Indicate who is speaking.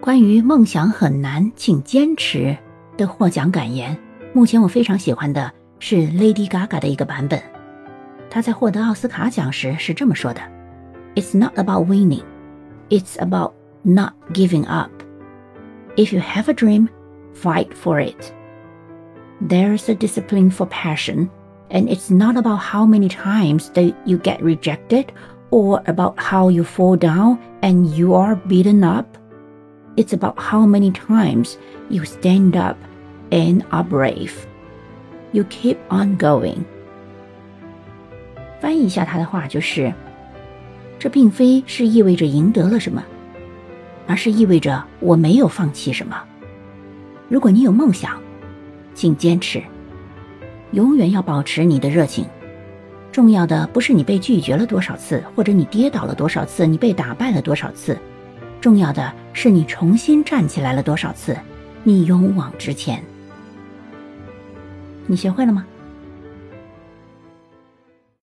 Speaker 1: 关于梦想很难，请坚持的获奖感言，目前我非常喜欢的是 Lady Gaga 的一个版本。她在获得奥斯卡奖时是这么说的：“It's not about winning, it's about not giving up. If you have a dream, fight for it. There's a discipline for passion, and it's not about how many times that you get rejected or about how you fall down and you are beaten up.” It's about how many times you stand up and are brave. You keep on going. 翻译一下他的话就是：这并非是意味着赢得了什么，而是意味着我没有放弃什么。如果你有梦想，请坚持，永远要保持你的热情。重要的不是你被拒绝了多少次，或者你跌倒了多少次，你被打败了多少次。重要的是你重新站起来了多少次，你勇往直前。你学会了吗？